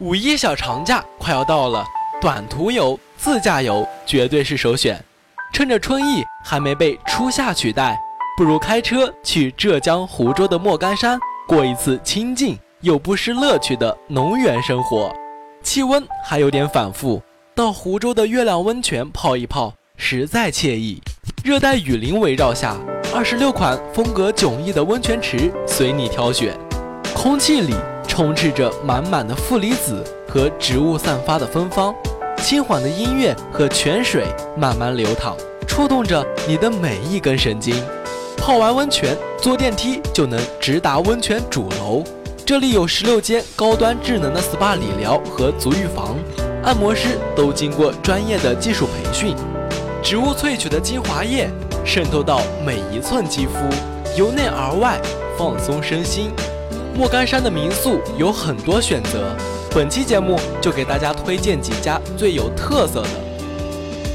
五一小长假快要到了，短途游、自驾游绝对是首选。趁着春意还没被初夏取代，不如开车去浙江湖州的莫干山，过一次清静又不失乐趣的农园生活。气温还有点反复，到湖州的月亮温泉泡一泡，实在惬意。热带雨林围绕下，二十六款风格迥异的温泉池随你挑选，空气里。充斥着满满的负离子和植物散发的芬芳，轻缓的音乐和泉水慢慢流淌，触动着你的每一根神经。泡完温泉，坐电梯就能直达温泉主楼。这里有十六间高端智能的 SPA 理疗和足浴房，按摩师都经过专业的技术培训。植物萃取的精华液渗透到每一寸肌肤，由内而外放松身心。莫干山的民宿有很多选择，本期节目就给大家推荐几家最有特色的。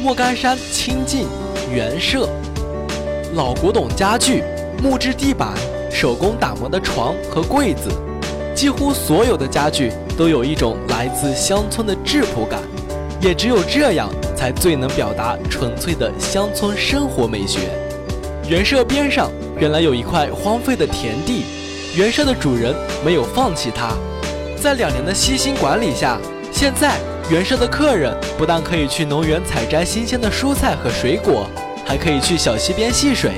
莫干山清近原舍，老古董家具、木质地板、手工打磨的床和柜子，几乎所有的家具都有一种来自乡村的质朴感，也只有这样才最能表达纯粹的乡村生活美学。原舍边上原来有一块荒废的田地。原舍的主人没有放弃它，在两年的悉心管理下，现在原舍的客人不但可以去农园采摘新鲜的蔬菜和水果，还可以去小溪边戏水，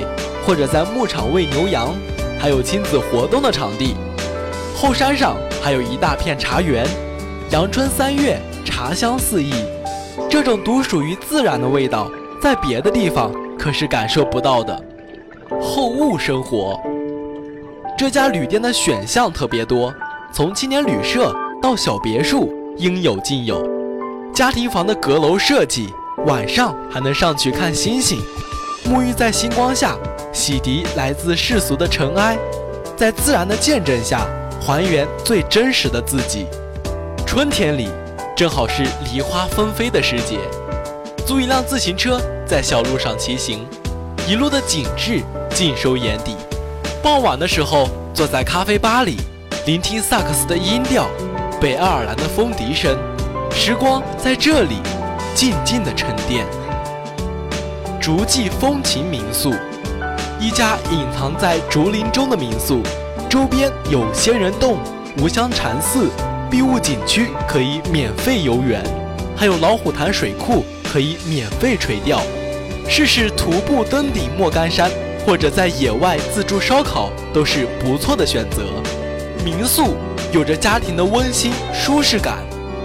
或者在牧场喂牛羊，还有亲子活动的场地。后山上还有一大片茶园，阳春三月，茶香四溢，这种独属于自然的味道，在别的地方可是感受不到的。后雾生活。这家旅店的选项特别多，从青年旅社到小别墅，应有尽有。家庭房的阁楼设计，晚上还能上去看星星，沐浴在星光下，洗涤来自世俗的尘埃，在自然的见证下，还原最真实的自己。春天里，正好是梨花纷飞的时节，租一辆自行车在小路上骑行，一路的景致尽收眼底。傍晚的时候，坐在咖啡吧里，聆听萨克斯的音调，北爱尔兰的风笛声，时光在这里静静的沉淀。竹记风情民宿，一家隐藏在竹林中的民宿，周边有仙人洞、无香禅寺、碧雾景区可以免费游园，还有老虎潭水库可以免费垂钓。试试徒步登顶莫干山。或者在野外自助烧烤都是不错的选择。民宿有着家庭的温馨舒适感，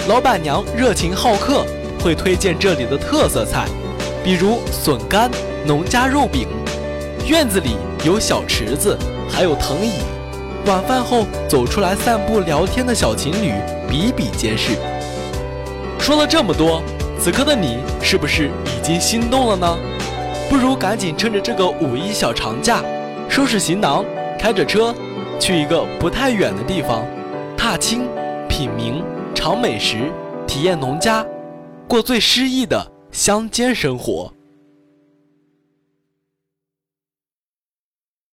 老板娘热情好客，会推荐这里的特色菜，比如笋干、农家肉饼。院子里有小池子，还有藤椅。晚饭后走出来散步聊天的小情侣比比皆是。说了这么多，此刻的你是不是已经心动了呢？不如赶紧趁着这个五一小长假，收拾行囊，开着车，去一个不太远的地方，踏青、品茗、尝美食，体验农家，过最诗意的乡间生活。